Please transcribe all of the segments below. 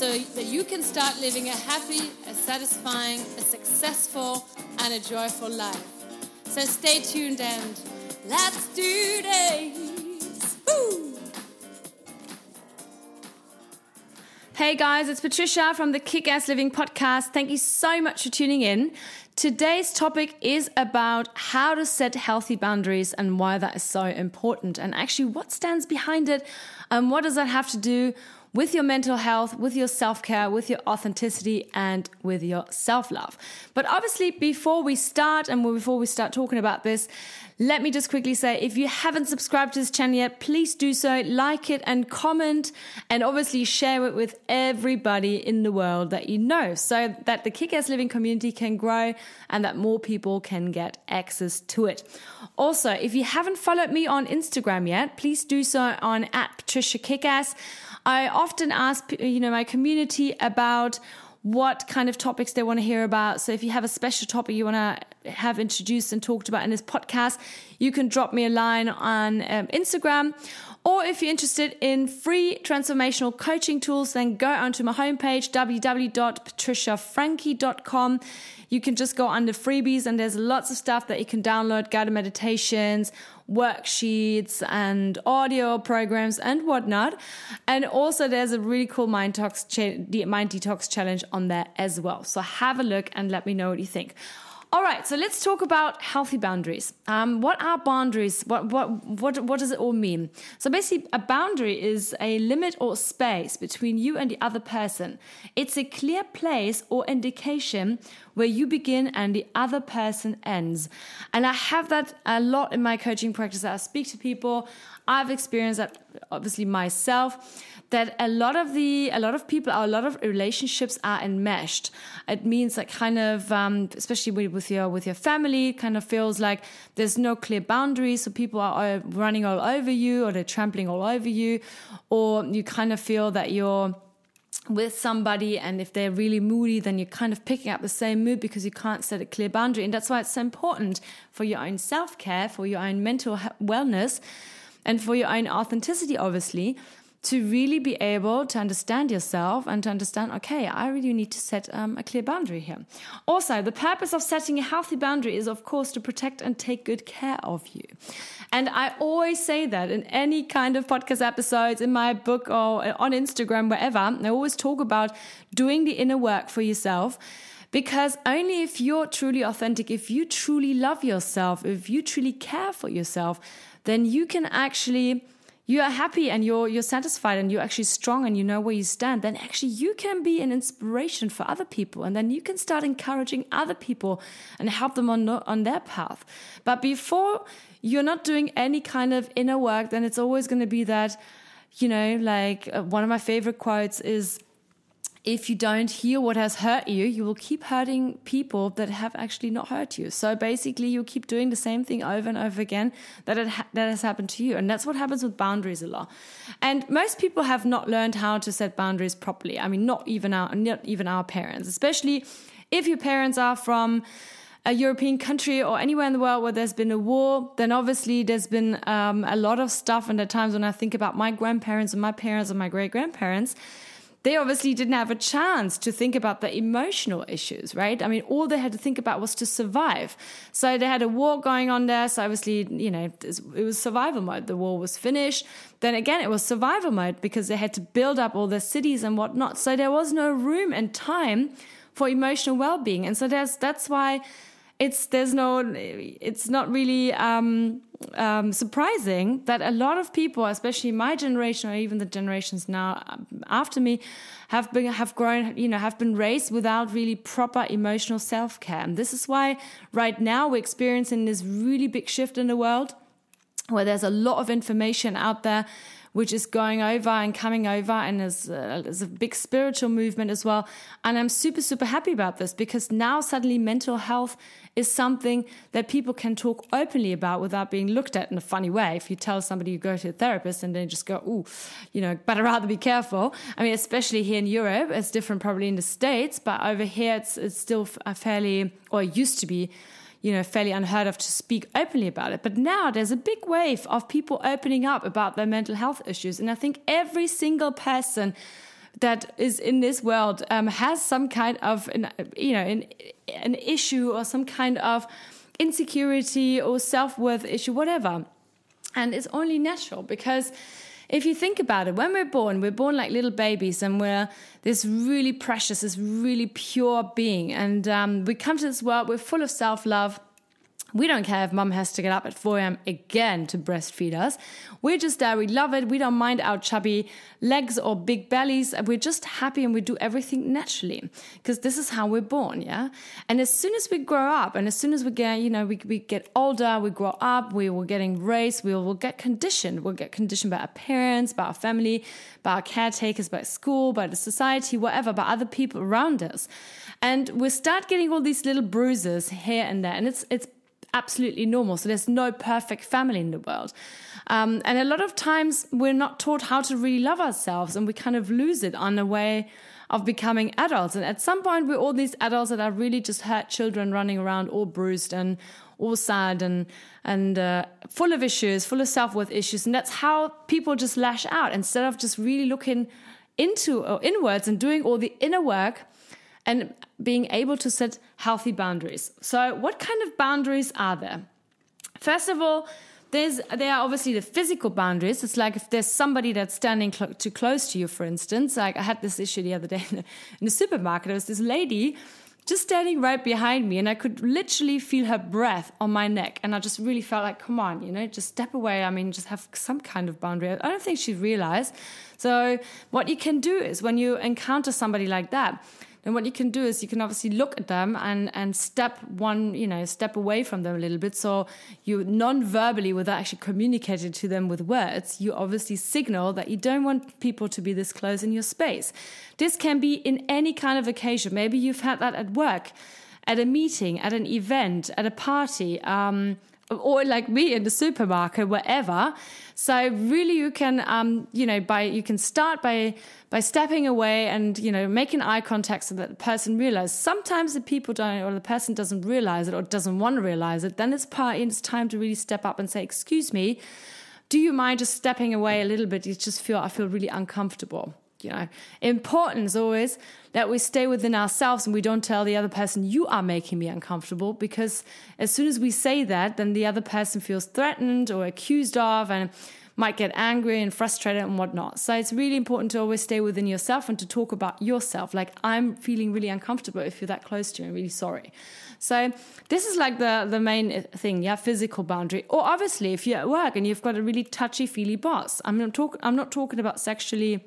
so that you can start living a happy, a satisfying, a successful, and a joyful life. So stay tuned and let's do this! Woo! Hey guys, it's Patricia from the Kick Ass Living podcast. Thank you so much for tuning in. Today's topic is about how to set healthy boundaries and why that is so important, and actually what stands behind it, and what does that have to do with your mental health, with your self care, with your authenticity, and with your self love. But obviously, before we start and before we start talking about this, let me just quickly say if you haven't subscribed to this channel yet, please do so, like it and comment, and obviously share it with everybody in the world that you know so that the kick ass living community can grow and that more people can get access to it. Also, if you haven't followed me on Instagram yet, please do so on at Patricia Kickass. I often ask, you know, my community about what kind of topics they want to hear about. So if you have a special topic you want to have introduced and talked about in this podcast, you can drop me a line on um, Instagram. Or if you're interested in free transformational coaching tools, then go onto my homepage, www.patriciafrankie.com. You can just go under freebies and there's lots of stuff that you can download, guided meditations, worksheets and audio programs and whatnot. And also there's a really cool mind detox, cha- mind detox challenge on there as well. So have a look and let me know what you think. All right, so let's talk about healthy boundaries. Um, what are boundaries? What, what, what, what does it all mean? So basically, a boundary is a limit or space between you and the other person. It's a clear place or indication where you begin and the other person ends. And I have that a lot in my coaching practice. I speak to people. I've experienced that obviously myself that a lot of the a lot of people a lot of relationships are enmeshed. It means that kind of um, especially with your with your family kind of feels like there's no clear boundaries. So people are running all over you or they're trampling all over you. Or you kind of feel that you're with somebody and if they're really moody then you're kind of picking up the same mood because you can't set a clear boundary. And that's why it's so important for your own self-care for your own mental wellness and for your own authenticity obviously to really be able to understand yourself and to understand, okay, I really need to set um, a clear boundary here. Also, the purpose of setting a healthy boundary is, of course, to protect and take good care of you. And I always say that in any kind of podcast episodes, in my book or on Instagram, wherever, I always talk about doing the inner work for yourself. Because only if you're truly authentic, if you truly love yourself, if you truly care for yourself, then you can actually you are happy and you're you're satisfied and you're actually strong and you know where you stand, then actually you can be an inspiration for other people, and then you can start encouraging other people and help them on on their path. But before you're not doing any kind of inner work, then it's always going to be that, you know, like uh, one of my favorite quotes is if you don't heal what has hurt you, you will keep hurting people that have actually not hurt you. So basically, you keep doing the same thing over and over again that ha- that has happened to you, and that's what happens with boundaries a lot. And most people have not learned how to set boundaries properly. I mean, not even our not even our parents, especially if your parents are from a European country or anywhere in the world where there's been a war, then obviously there's been um, a lot of stuff. And at times when I think about my grandparents and my parents and my great grandparents they obviously didn't have a chance to think about the emotional issues, right? I mean, all they had to think about was to survive. So they had a war going on there. So obviously, you know, it was survival mode. The war was finished. Then again, it was survival mode because they had to build up all their cities and whatnot. So there was no room and time for emotional well-being. And so there's, that's why it's there's no it's not really um, um, surprising that a lot of people, especially my generation or even the generations now um, after me, have been have grown, you know, have been raised without really proper emotional self care, and this is why right now we're experiencing this really big shift in the world where there's a lot of information out there which is going over and coming over and is, uh, is a big spiritual movement as well. And I'm super, super happy about this because now suddenly mental health is something that people can talk openly about without being looked at in a funny way. If you tell somebody you go to a therapist and they just go, "Ooh, you know, but I'd rather be careful." I mean, especially here in Europe, it's different probably in the states, but over here it's it's still a fairly or used to be you know, fairly unheard of to speak openly about it. But now there's a big wave of people opening up about their mental health issues. And I think every single person that is in this world um, has some kind of, an, you know, an, an issue or some kind of insecurity or self worth issue, whatever. And it's only natural because if you think about it, when we're born, we're born like little babies and we're this really precious, this really pure being. And um, we come to this world, we're full of self love we don't care if mum has to get up at 4 a.m. again to breastfeed us. We're just there. We love it. We don't mind our chubby legs or big bellies. We're just happy and we do everything naturally because this is how we're born. Yeah. And as soon as we grow up and as soon as we get, you know, we, we get older, we grow up, we will getting raised, we will get conditioned. We'll get conditioned by our parents, by our family, by our caretakers, by school, by the society, whatever, by other people around us. And we start getting all these little bruises here and there. And it's, it's, absolutely normal. So there's no perfect family in the world. Um, and a lot of times we're not taught how to really love ourselves and we kind of lose it on the way of becoming adults. And at some point, we're all these adults that are really just hurt children running around all bruised and all sad and and uh, full of issues, full of self worth issues. And that's how people just lash out instead of just really looking into or inwards and doing all the inner work and being able to set healthy boundaries. So, what kind of boundaries are there? First of all, there's there are obviously the physical boundaries. It's like if there's somebody that's standing cl- too close to you, for instance. Like I had this issue the other day in the, in the supermarket. There was this lady just standing right behind me, and I could literally feel her breath on my neck. And I just really felt like, come on, you know, just step away. I mean, just have some kind of boundary. I don't think she realized. So, what you can do is when you encounter somebody like that, then what you can do is you can obviously look at them and and step one you know step away from them a little bit. So you non-verbally without actually communicating to them with words you obviously signal that you don't want people to be this close in your space. This can be in any kind of occasion. Maybe you've had that at work at a meeting at an event at a party. Um, or like me in the supermarket, wherever. So really, you can, um, you know, by you can start by by stepping away and you know making eye contact so that the person realizes. Sometimes the people don't, or the person doesn't realize it, or doesn't want to realize it. Then it's part. It's time to really step up and say, "Excuse me, do you mind just stepping away a little bit? You just feel I feel really uncomfortable." You know, important is always that we stay within ourselves and we don't tell the other person, you are making me uncomfortable. Because as soon as we say that, then the other person feels threatened or accused of and might get angry and frustrated and whatnot. So it's really important to always stay within yourself and to talk about yourself. Like, I'm feeling really uncomfortable if you're that close to me. I'm really sorry. So this is like the, the main uh, thing, yeah, physical boundary. Or obviously, if you're at work and you've got a really touchy feely boss, I'm not, talk, I'm not talking about sexually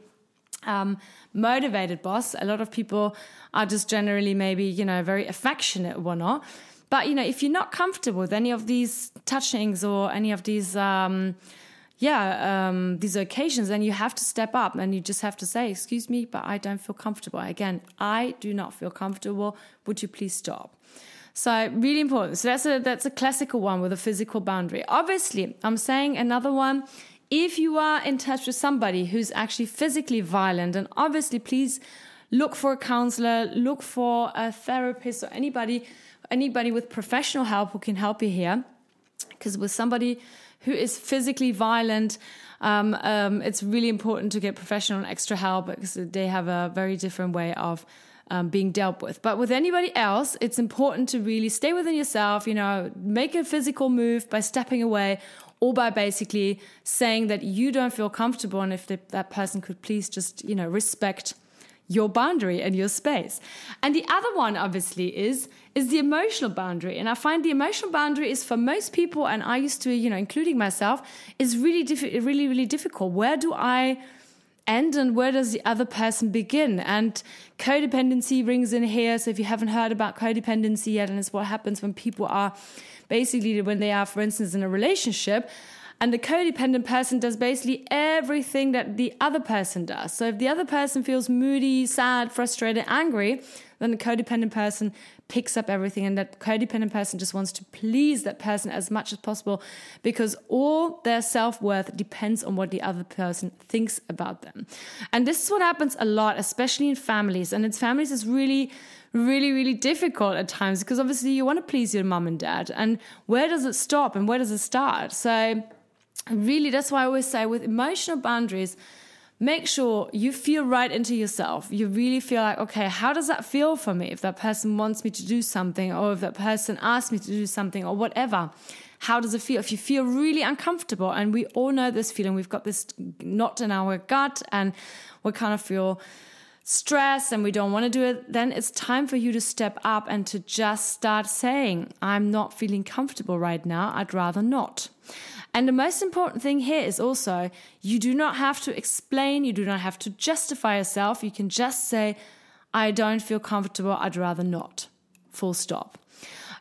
um, motivated boss. A lot of people are just generally maybe, you know, very affectionate or not. But, you know, if you're not comfortable with any of these touchings or any of these, um, yeah, um, these occasions, then you have to step up and you just have to say, excuse me, but I don't feel comfortable. Again, I do not feel comfortable. Would you please stop? So really important. So that's a that's a classical one with a physical boundary. Obviously, I'm saying another one if you are in touch with somebody who's actually physically violent, and obviously, please look for a counselor, look for a therapist, or anybody, anybody with professional help who can help you here. Because with somebody who is physically violent, um, um, it's really important to get professional and extra help because they have a very different way of um, being dealt with. But with anybody else, it's important to really stay within yourself, you know, make a physical move by stepping away or by basically saying that you don't feel comfortable and if the, that person could please just, you know, respect your boundary and your space. And the other one obviously is is the emotional boundary. And I find the emotional boundary is for most people and I used to, you know, including myself, is really diffi- really really difficult. Where do I end and where does the other person begin? And codependency rings in here. So if you haven't heard about codependency yet, and it's what happens when people are basically when they are, for instance, in a relationship. And the codependent person does basically everything that the other person does. So if the other person feels moody, sad, frustrated, angry, then the codependent person picks up everything and that codependent person just wants to please that person as much as possible because all their self-worth depends on what the other person thinks about them. And this is what happens a lot, especially in families. And in families is really really, really difficult at times because obviously you want to please your mom and dad. And where does it stop and where does it start? So, really, that's why I always say with emotional boundaries, make sure you feel right into yourself. You really feel like, okay, how does that feel for me if that person wants me to do something or if that person asks me to do something or whatever? How does it feel? If you feel really uncomfortable, and we all know this feeling, we've got this knot in our gut and we kind of feel stress and we don't want to do it, then it's time for you to step up and to just start saying, I'm not feeling comfortable right now. I'd rather not. And the most important thing here is also you do not have to explain, you do not have to justify yourself. You can just say, I don't feel comfortable. I'd rather not. Full stop.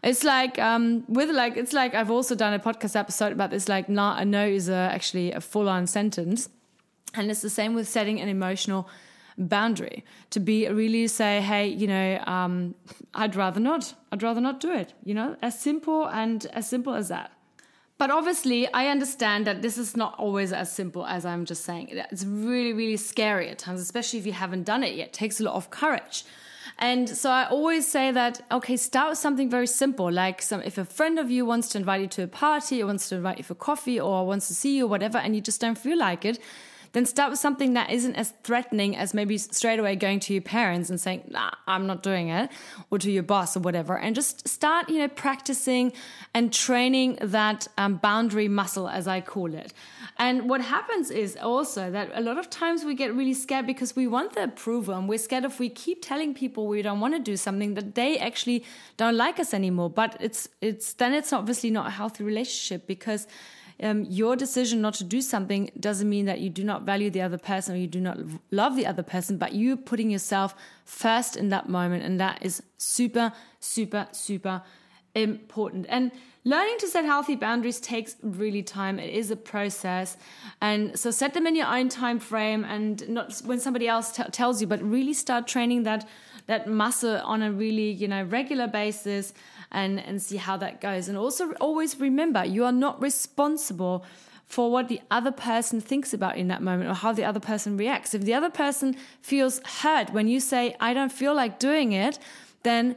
It's like um, with like it's like I've also done a podcast episode about this. Like, not a no is a, actually a full on sentence, and it's the same with setting an emotional boundary. To be really say hey you know um, i'd rather not. I'd rather not do it you know? As simple and as simple as that. But obviously i understand that this is not always as simple as i'm just saying. It's really really scary at times especially if you haven't done it yet. It takes a lot of courage. And so I always say that, okay, start with something very simple. Like some, if a friend of you wants to invite you to a party or wants to invite you for coffee or wants to see you or whatever, and you just don't feel like it, then start with something that isn't as threatening as maybe straight away going to your parents and saying, nah, I'm not doing it, or to your boss or whatever. And just start, you know, practicing and training that um, boundary muscle, as I call it. And what happens is also that a lot of times we get really scared because we want the approval and we're scared if we keep telling people we don't want to do something that they actually don't like us anymore. But it's, it's, then it's obviously not a healthy relationship because um, your decision not to do something doesn't mean that you do not value the other person or you do not love the other person, but you putting yourself first in that moment. And that is super, super, super important. And learning to set healthy boundaries takes really time. It is a process. And so set them in your own time frame and not when somebody else t- tells you, but really start training that that muscle on a really, you know, regular basis and, and see how that goes. And also always remember you are not responsible for what the other person thinks about in that moment or how the other person reacts. If the other person feels hurt when you say, I don't feel like doing it, then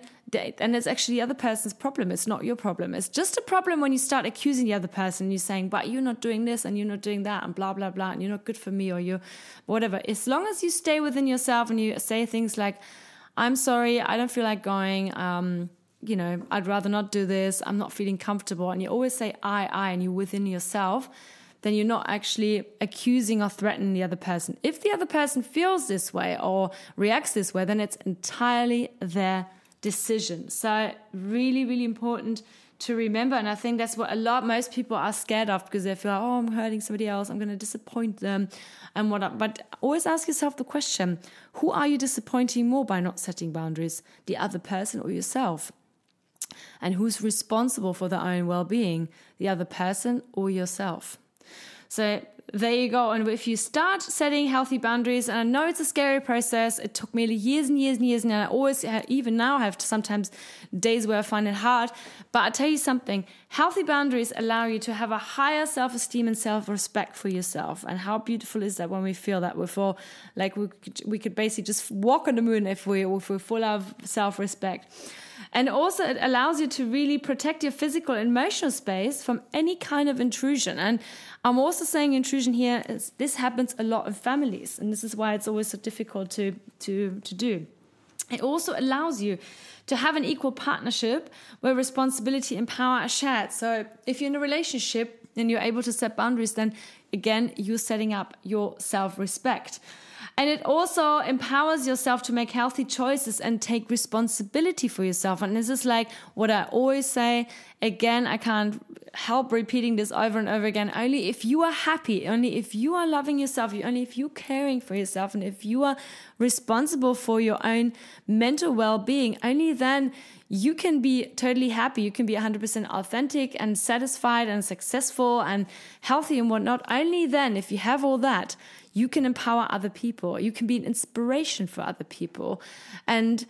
and it's actually the other person's problem. It's not your problem. It's just a problem when you start accusing the other person. You're saying, but you're not doing this and you're not doing that and blah, blah, blah, and you're not good for me or you're whatever. As long as you stay within yourself and you say things like, I'm sorry, I don't feel like going. Um, you know, I'd rather not do this. I'm not feeling comfortable. And you always say I, I, and you're within yourself, then you're not actually accusing or threatening the other person. If the other person feels this way or reacts this way, then it's entirely their decision. So, really, really important to remember. And I think that's what a lot, most people are scared of because they feel, like, oh, I'm hurting somebody else. I'm going to disappoint them and what. But always ask yourself the question who are you disappointing more by not setting boundaries? The other person or yourself? And who's responsible for their own well being, the other person or yourself? So there you go. And if you start setting healthy boundaries, and I know it's a scary process, it took me years and years and years, and I always, even now, have sometimes days where I find it hard. But I tell you something healthy boundaries allow you to have a higher self esteem and self respect for yourself. And how beautiful is that when we feel that we're full, like we could, we could basically just walk on the moon if, we, if we're full of self respect. And also, it allows you to really protect your physical and emotional space from any kind of intrusion. And I'm also saying intrusion here is this happens a lot in families, and this is why it's always so difficult to, to, to do. It also allows you to have an equal partnership where responsibility and power are shared. So if you're in a relationship and you're able to set boundaries, then again, you're setting up your self respect. And it also empowers yourself to make healthy choices and take responsibility for yourself. And this is like what I always say. Again, I can't help repeating this over and over again. Only if you are happy, only if you are loving yourself, only if you're caring for yourself, and if you are responsible for your own mental well being, only then you can be totally happy. You can be 100% authentic and satisfied and successful and healthy and whatnot. Only then, if you have all that, you can empower other people. You can be an inspiration for other people. And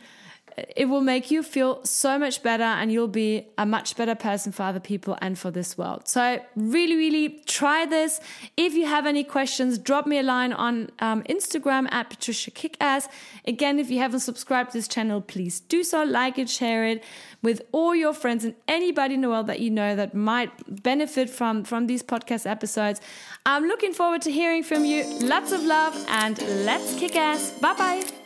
it will make you feel so much better and you'll be a much better person for other people and for this world. So, really, really try this. If you have any questions, drop me a line on um, Instagram at Patricia Kickass. Again, if you haven't subscribed to this channel, please do so, like it, share it with all your friends and anybody in the world that you know that might benefit from, from these podcast episodes. I'm looking forward to hearing from you. Lots of love and let's kick ass. Bye bye.